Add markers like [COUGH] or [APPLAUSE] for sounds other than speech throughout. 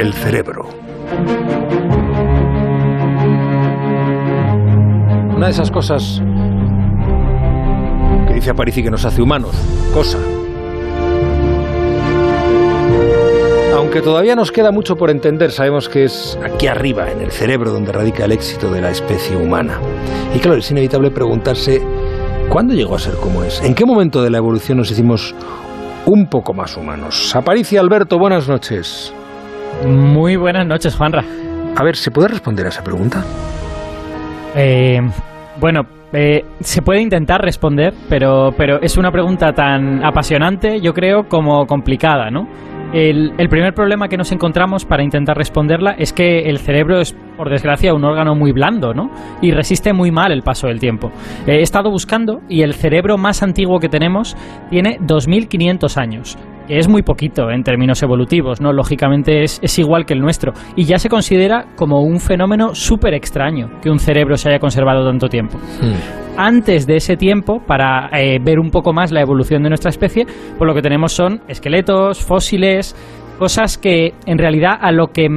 el cerebro. Una de esas cosas que dice Aparici que nos hace humanos, cosa. Aunque todavía nos queda mucho por entender, sabemos que es aquí arriba, en el cerebro, donde radica el éxito de la especie humana. Y claro, es inevitable preguntarse, ¿cuándo llegó a ser como es? ¿En qué momento de la evolución nos hicimos un poco más humanos? Aparici Alberto, buenas noches. Muy buenas noches, Juanra. A ver, ¿se puede responder a esa pregunta? Eh, bueno, eh, se puede intentar responder, pero, pero es una pregunta tan apasionante, yo creo, como complicada, ¿no? El, el, primer problema que nos encontramos para intentar responderla es que el cerebro es, por desgracia, un órgano muy blando, ¿no? Y resiste muy mal el paso del tiempo. He estado buscando y el cerebro más antiguo que tenemos tiene 2.500 años es muy poquito en términos evolutivos, ¿no? Lógicamente es, es igual que el nuestro. Y ya se considera como un fenómeno súper extraño que un cerebro se haya conservado tanto tiempo. Hmm. Antes de ese tiempo, para eh, ver un poco más la evolución de nuestra especie, pues lo que tenemos son esqueletos, fósiles, cosas que en realidad a lo que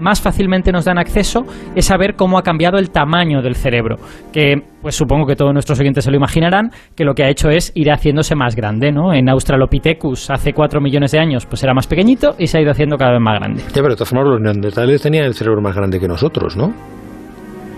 más fácilmente nos dan acceso es saber cómo ha cambiado el tamaño del cerebro, que pues supongo que todos nuestros oyentes se lo imaginarán, que lo que ha hecho es ir haciéndose más grande, ¿no? En Australopithecus hace 4 millones de años pues era más pequeñito y se ha ido haciendo cada vez más grande. Ya, pero de todas formas los neandertales tenían el cerebro más grande que nosotros, ¿no?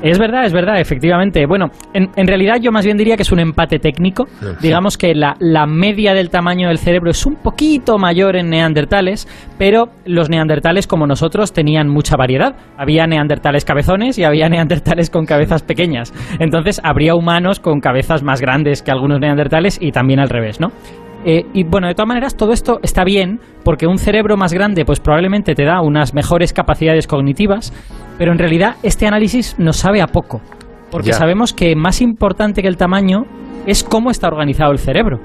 Es verdad, es verdad, efectivamente. Bueno, en, en, realidad yo más bien diría que es un empate técnico. Sí. Digamos que la, la, media del tamaño del cerebro es un poquito mayor en neandertales, pero los neandertales como nosotros tenían mucha variedad. Había neandertales cabezones y había neandertales con cabezas pequeñas. Entonces habría humanos con cabezas más grandes que algunos neandertales y también al revés, ¿no? Eh, y bueno, de todas maneras, todo esto está bien porque un cerebro más grande pues probablemente te da unas mejores capacidades cognitivas, pero en realidad este análisis nos sabe a poco, porque ya. sabemos que más importante que el tamaño es cómo está organizado el cerebro.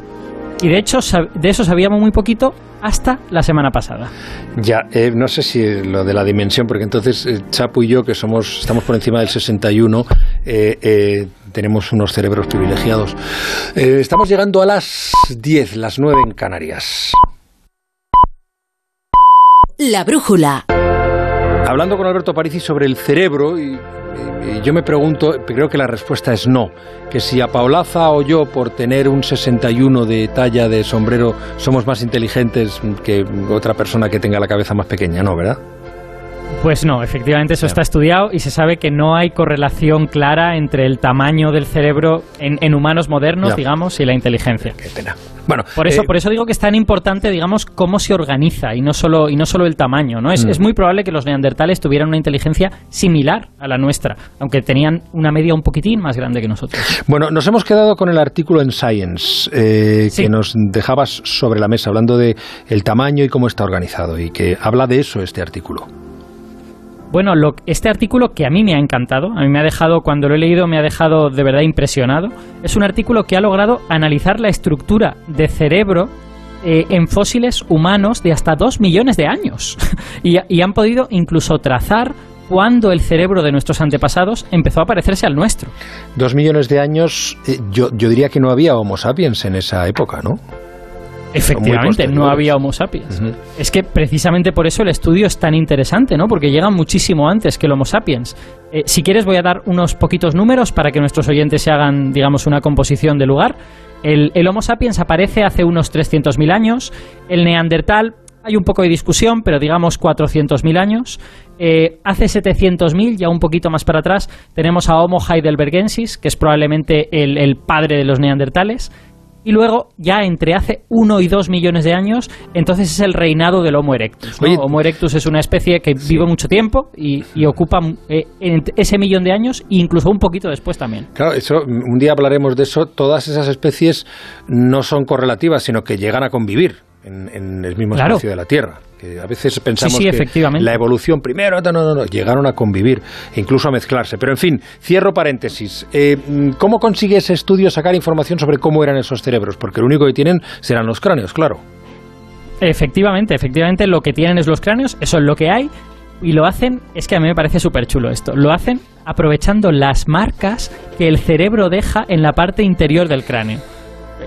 Y de hecho, de eso sabíamos muy poquito hasta la semana pasada. Ya, eh, no sé si lo de la dimensión, porque entonces eh, Chapu y yo, que somos estamos por encima del 61, eh, eh, tenemos unos cerebros privilegiados. Eh, estamos llegando a las 10, las 9 en Canarias. La brújula. Hablando con Alberto Parisi sobre el cerebro, y, y, yo me pregunto, creo que la respuesta es no, que si a Paulaza o yo, por tener un 61 de talla de sombrero, somos más inteligentes que otra persona que tenga la cabeza más pequeña, ¿no, verdad? Pues no, efectivamente eso está estudiado y se sabe que no hay correlación clara entre el tamaño del cerebro en, en humanos modernos, digamos, y la inteligencia. Qué pena. Bueno, por eso, eh, por eso digo que es tan importante, digamos, cómo se organiza y no solo, y no solo el tamaño, ¿no? Es, mm. es muy probable que los neandertales tuvieran una inteligencia similar a la nuestra, aunque tenían una media un poquitín más grande que nosotros. Bueno, nos hemos quedado con el artículo en Science eh, sí. que nos dejabas sobre la mesa, hablando de el tamaño y cómo está organizado, y que habla de eso este artículo. Bueno, lo, este artículo que a mí me ha encantado, a mí me ha dejado, cuando lo he leído, me ha dejado de verdad impresionado. Es un artículo que ha logrado analizar la estructura de cerebro eh, en fósiles humanos de hasta dos millones de años. [LAUGHS] y, han podido incluso trazar cuándo el cerebro de nuestros antepasados empezó a parecerse al nuestro. Dos millones de años, eh, yo diría que no había Homo sapiens en esa época, ¿no? Efectivamente, no había Homo sapiens. Uh -huh. Es que precisamente por eso el estudio es tan interesante, ¿no? Porque llega muchísimo antes que el Homo sapiens. Eh, si quieres voy a dar unos poquitos números para que nuestros oyentes se hagan, digamos, una composición de lugar. El, el Homo sapiens aparece hace unos 300.000 años. El Neandertal hay un poco de discusión, pero digamos 400.000 años. Eh, hace 700.000, ya un poquito más para atrás, tenemos a Homo heidelbergensis, que es probablemente el, el padre de los neandertales. Y luego, ya entre hace 1 y 2 millones de años, entonces es el reinado del Homo erectus. ¿no? Oye, Homo erectus es una especie que vive mucho tiempo y, y ocupa eh, ese millón de años e incluso un poquito después también. Claro, eso, un día hablaremos de eso. Todas esas especies no son correlativas, sino que llegan a convivir en, en el mismo claro. espacio de la Tierra. Que a veces pensamos sí, sí, que la evolución primero, no, no, no, llegaron a convivir, incluso a mezclarse. Pero en fin, cierro paréntesis. Eh, ¿Cómo consigue ese estudio sacar información sobre cómo eran esos cerebros? Porque lo único que tienen serán los cráneos, claro. Efectivamente, efectivamente lo que tienen es los cráneos, eso es lo que hay, y lo hacen, es que a mí me parece súper chulo esto, lo hacen aprovechando las marcas que el cerebro deja en la parte interior del cráneo.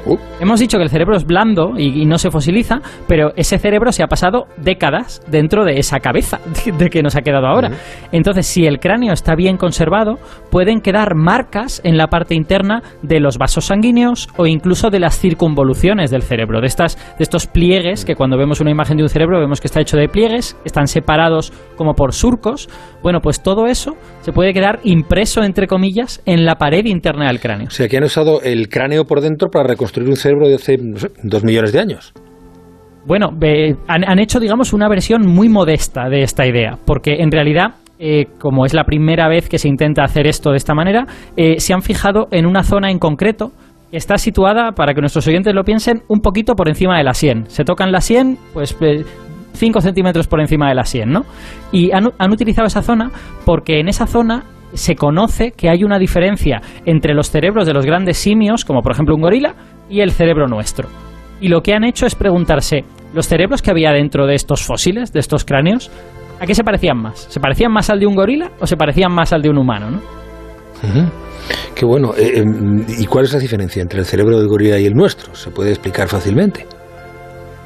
Uh. Hemos dicho que el cerebro es blando y, no se fosiliza, pero ese cerebro se ha pasado décadas dentro de esa cabeza [LAUGHS] de que nos ha quedado ahora. Entonces, si el cráneo está bien conservado, pueden quedar marcas en la parte interna de los vasos sanguíneos o incluso de las circunvoluciones del cerebro, de, estas, de estos pliegues que cuando vemos una imagen de un cerebro vemos que está hecho de pliegues, están separados como por surcos. Bueno, pues todo eso se puede quedar impreso, entre comillas, en la pared interna del cráneo. O sea, que han usado el cráneo por dentro para construir un cerebro de hace dos millones de años. Bueno, han, hecho, digamos, una versión muy modesta de esta idea, porque en realidad eh, como es la primera vez que se intenta hacer esto de esta manera, eh, se han fijado en una zona en concreto que está situada, para que nuestros oyentes lo piensen, un poquito por encima de la sien. Se tocan la sien, pues 5 eh, centímetros por encima de la sien, ¿no? Y han, han utilizado esa zona porque en esa zona se conoce que hay una diferencia entre los cerebros de los grandes simios, como por ejemplo un gorila, y el cerebro nuestro. Y lo que han hecho es preguntarse, ¿los cerebros que había dentro de estos fósiles, de estos cráneos, a qué se parecían más? ¿Se parecían más al de un gorila o se parecían más al de un humano? ¿no? Qué bueno. Eh, em, ¿Y cuál es la diferencia entre el cerebro del gorila y el nuestro? ¿Se puede explicar fácilmente?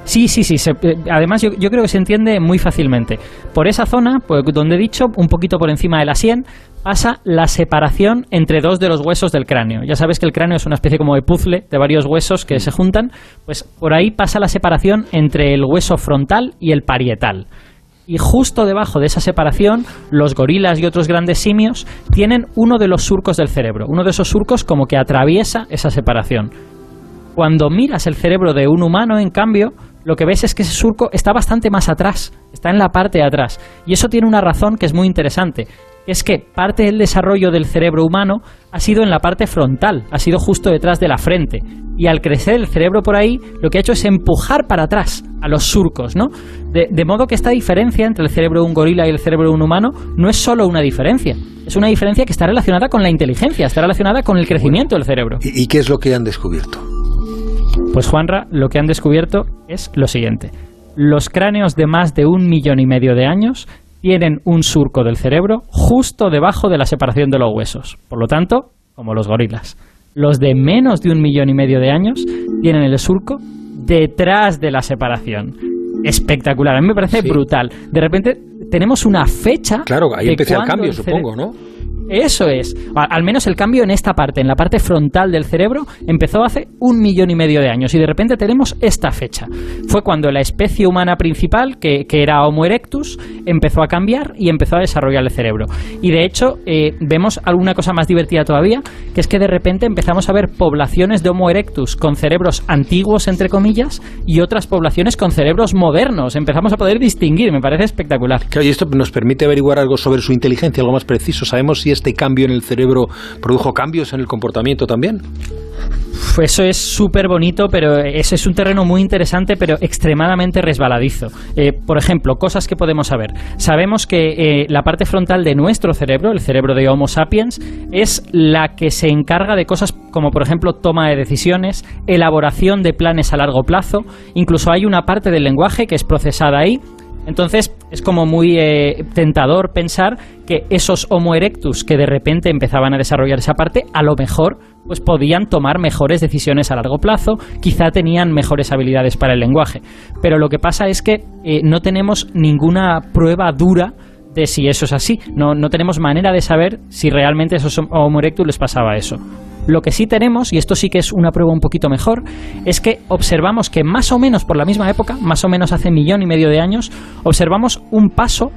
Sí, sí, sí. Eh, además, yo, creo que se entiende muy fácilmente. Por esa zona, pues, donde he dicho, un poquito por encima de la sien, pasa la separación entre dos de los huesos del cráneo. Ya sabes que el cráneo es una especie como de puzzle de varios huesos que se juntan. Pues por ahí pasa la separación entre el hueso frontal y el parietal. Y justo debajo de esa separación, los gorilas y otros grandes simios tienen uno de los surcos del cerebro, uno de esos surcos como que atraviesa esa separación. Cuando miras el cerebro de un humano, en cambio, lo que ves es que ese surco está bastante más atrás, está en la parte de atrás. Y eso tiene una razón que es muy interesante, es que parte del desarrollo del cerebro humano ha sido en la parte frontal, ha sido justo detrás de la frente. Y al crecer el cerebro por ahí, lo que ha hecho es empujar para atrás a los surcos, ¿no? De, de, modo que esta diferencia entre el cerebro de un gorila y el cerebro de un humano no es solo una diferencia, es una diferencia que está relacionada con la inteligencia, está relacionada con el crecimiento del cerebro. ¿Y qué es lo que han descubierto? Pues Juanra, lo que han descubierto es lo siguiente. Los cráneos de más de un millón y medio de años tienen un surco del cerebro justo debajo de la separación de los huesos. Por lo tanto, como los gorilas. Los de menos de un millón y medio de años tienen el surco detrás de la separación. Espectacular, a mí me parece brutal. De repente tenemos una fecha. Claro, ahí empieza el cambio, supongo, ¿no? Eso es. Al menos el cambio en esta parte, en la parte frontal del cerebro, empezó hace un millón y medio de años y de repente tenemos esta fecha. Fue cuando la especie humana principal, que, era Homo erectus, empezó a cambiar y empezó a desarrollar el cerebro. Y de hecho, eh, vemos alguna cosa más divertida todavía, que es que de repente empezamos a ver poblaciones de Homo erectus con cerebros antiguos, entre comillas, y otras poblaciones con cerebros modernos. Empezamos a poder distinguir, me parece espectacular. Claro, y esto nos permite averiguar algo sobre su inteligencia, algo más preciso. Sabemos si este cambio en el cerebro produjo cambios en el comportamiento también? Eso es súper bonito, pero ese es un terreno muy interesante, pero extremadamente resbaladizo. Eh, por ejemplo, cosas que podemos saber. Sabemos que eh, la parte frontal de nuestro cerebro, el cerebro de Homo sapiens, es la que se encarga de cosas como, por ejemplo, toma de decisiones, elaboración de planes a largo plazo. Incluso hay una parte del lenguaje que es procesada ahí entonces es como muy eh, tentador pensar que esos Homo erectus que de repente empezaban a desarrollar esa parte, a lo mejor pues podían tomar mejores decisiones a largo plazo, quizá tenían mejores habilidades para el lenguaje. Pero lo que pasa es que eh, no tenemos ninguna prueba dura de si eso es así. No, no tenemos manera de saber si realmente esos Homo erectus les pasaba eso. Lo que sí tenemos, y esto sí que es una prueba un poquito mejor, es que observamos que más o menos por la misma época, más o menos hace millón y medio de años, observamos un paso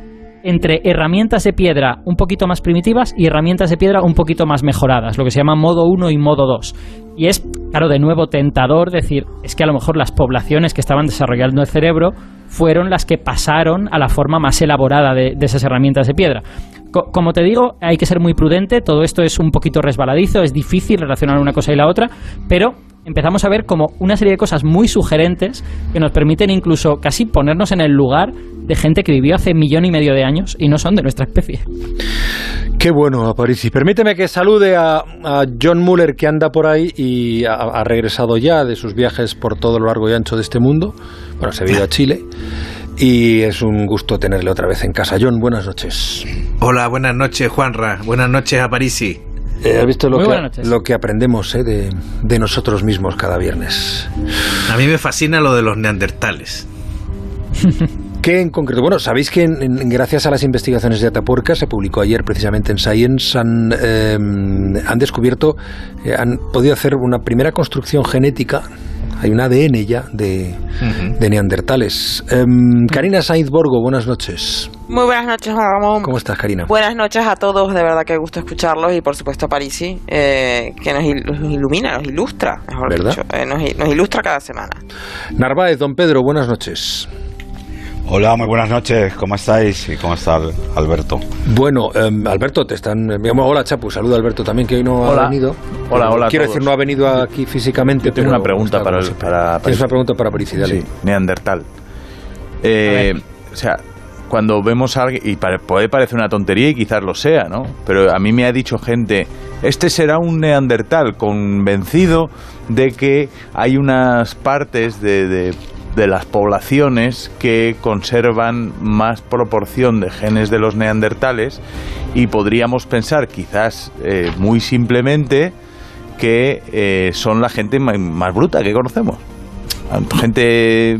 entre herramientas de piedra un poquito más primitivas y herramientas de piedra un poquito más mejoradas, lo que se llama modo 1 y modo 2. Y es, claro, de nuevo tentador decir, es que a lo mejor las poblaciones que estaban desarrollando el cerebro fueron las que pasaron a la forma más elaborada de, de esas herramientas de piedra como te digo, hay que ser muy prudente, todo esto es un poquito resbaladizo, es difícil relacionar una cosa y la otra, pero empezamos a ver como una serie de cosas muy sugerentes que nos permiten incluso casi ponernos en el lugar de gente que vivió hace millón y medio de años y no son de nuestra especie. Qué bueno, Aparici. Permíteme que salude a, John Muller, que anda por ahí y ha, regresado ya de sus viajes por todo lo largo y ancho de este mundo. Bueno, se ha ido a Chile. Y es un gusto tenerle otra vez en casa. John, buenas noches. Hola, buenas noches, Juanra. Buenas noches, Aparici. Eh, ¿Has visto lo, que, lo que aprendemos eh, de, de nosotros mismos cada viernes? A mí me fascina lo de los neandertales. [LAUGHS] ¿Qué en concreto? Bueno, sabéis que gracias a las investigaciones de Atapuerca, se publicó ayer precisamente en Science, han, em, han descubierto, eh, han podido hacer una primera construcción genética hay un ADN ya de, neandertales. Em, Karina Sainz Borgo, buenas noches. Muy buenas noches, Juan Ramón. ¿Cómo estás, Karina? Buenas noches a todos, de verdad que gusto escucharlos y por supuesto a Parisi, eh, que nos, ilumina, nos ilustra, mejor ¿verdad? dicho, eh, nos, nos ilustra cada semana. Narváez, don Pedro, buenas noches. Hola, muy buenas noches. ¿Cómo estáis? ¿Y cómo está Alberto? Bueno, em, Alberto, te están. Hola, Chapu. Saluda Alberto también, que hoy no ha venido. Hola, hola. Quiero decir, no ha venido aquí físicamente. tengo una pregunta para, para, Tienes una pregunta para Parisi, Sí, Neandertal. Eh, o sea, cuando vemos a alguien, y puede parecer una tontería y quizás lo sea, ¿no? Pero a mí me ha dicho gente, este será un neandertal, convencido de que hay unas partes de de las poblaciones que conservan más proporción de genes de los neandertales y podríamos pensar quizás eh, muy simplemente que eh, son la gente más, bruta que conocemos. Gente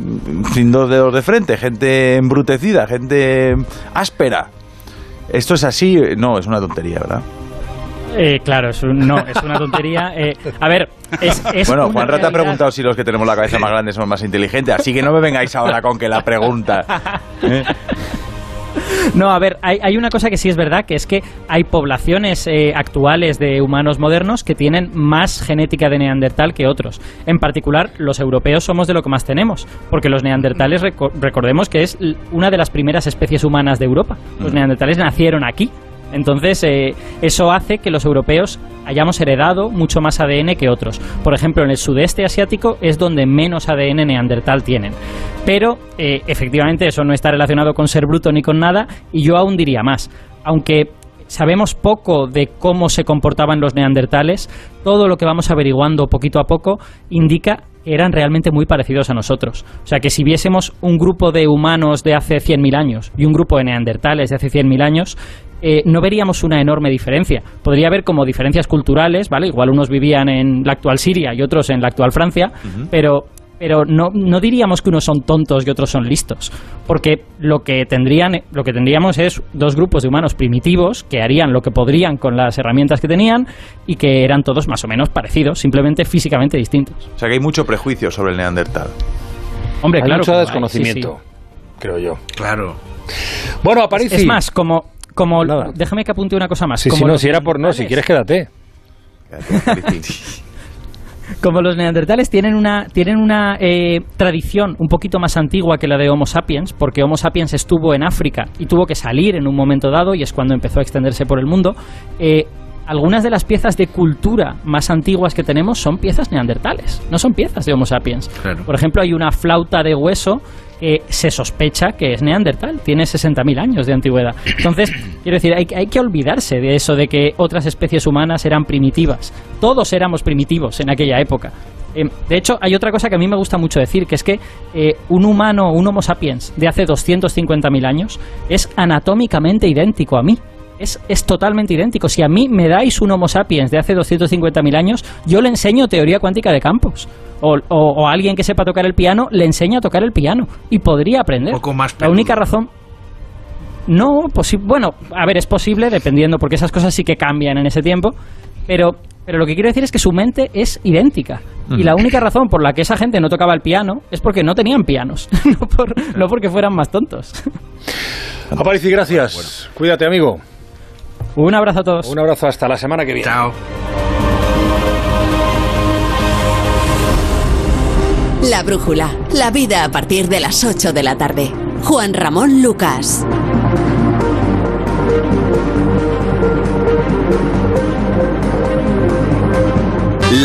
sin dos dedos de frente, gente embrutecida, gente áspera. ¿Esto es así? No, es una tontería, ¿verdad? Eh, claro, es no, es una tontería. Eh, a ver, es, Bueno, Juan Rata ha preguntado si los que tenemos la cabeza más grande son más inteligentes, así que no me vengáis ahora con que la pregunta. ¿eh? No, a ver, hay, una cosa que sí es verdad, que es que hay poblaciones actuales de humanos modernos que tienen más genética de neandertal que otros. En particular, los europeos somos de lo que más tenemos, porque los neandertales, recordemos que es una de las primeras especies humanas de Europa. Los mm. neandertales nacieron aquí, entonces, eh, eso hace que los europeos hayamos heredado mucho más ADN que otros. Por ejemplo, en el sudeste asiático es donde menos ADN neandertal tienen. Pero, eh, efectivamente, eso no está relacionado con ser bruto ni con nada, y yo aún diría más. Aunque sabemos poco de cómo se comportaban los neandertales, todo lo que vamos averiguando poquito a poco indica que eran realmente muy parecidos a nosotros. O sea que si viésemos un grupo de humanos de hace 100.000 años y un grupo de neandertales de hace 100.000 años, eh, no veríamos una enorme diferencia. Podría haber como diferencias culturales, ¿vale? Igual unos vivían en la actual Siria y otros en la actual Francia, pero pero no, no, diríamos que unos son tontos y otros son listos, porque lo que tendrían, lo que tendríamos es dos grupos de humanos primitivos que harían lo que podrían con las herramientas que tenían y que eran todos más o menos parecidos, simplemente físicamente distintos. O sea que hay mucho prejuicio sobre el neandertal. Hombre, claro, mucho desconocimiento, creo yo. Claro. Bueno, aparece. Es más, como como déjame que apunte una cosa más. Sí, como no, si era por no, si quieres quédate. [LAUGHS] como los neandertales tienen una, tienen una eh, tradición un poquito más antigua que la de Homo sapiens, porque Homo sapiens estuvo en África y tuvo que salir en un momento dado y es cuando empezó a extenderse por el mundo. Eh, algunas de las piezas de cultura más antiguas que tenemos son piezas neandertales, no son piezas de Homo sapiens. Por ejemplo, hay una flauta de hueso se sospecha que es neandertal, tiene 60.000 años de antigüedad. Entonces, [CLEARS THROAT] quiero decir, hay, hay, que olvidarse de eso, de que otras especies humanas eran primitivas. Todos éramos primitivos en aquella época. Eh, de hecho, hay otra cosa que a mí me gusta mucho decir, que es que eh, un humano, un Homo sapiens de hace 250.000 años, es anatómicamente idéntico a mí es, es, totalmente idéntico. Si a mí me dais un Homo sapiens de hace 250.000 años, yo le enseño teoría cuántica de campos. O, o, alguien que sepa tocar el piano le enseña a tocar el piano y podría aprender. poco más La única razón. No, bueno, a ver, es posible dependiendo, porque esas cosas sí que cambian en ese tiempo, pero, pero lo que quiero decir es que su mente es idéntica. Y la única razón por la que esa gente no tocaba el piano es porque no tenían pianos, [LAUGHS] no, por, no porque fueran más tontos. Aparici, gracias. Cuídate, amigo. Un abrazo a todos. Un abrazo hasta la semana que viene. Chao. La brújula. La vida a partir de las 8 de la tarde. Juan Ramón Lucas.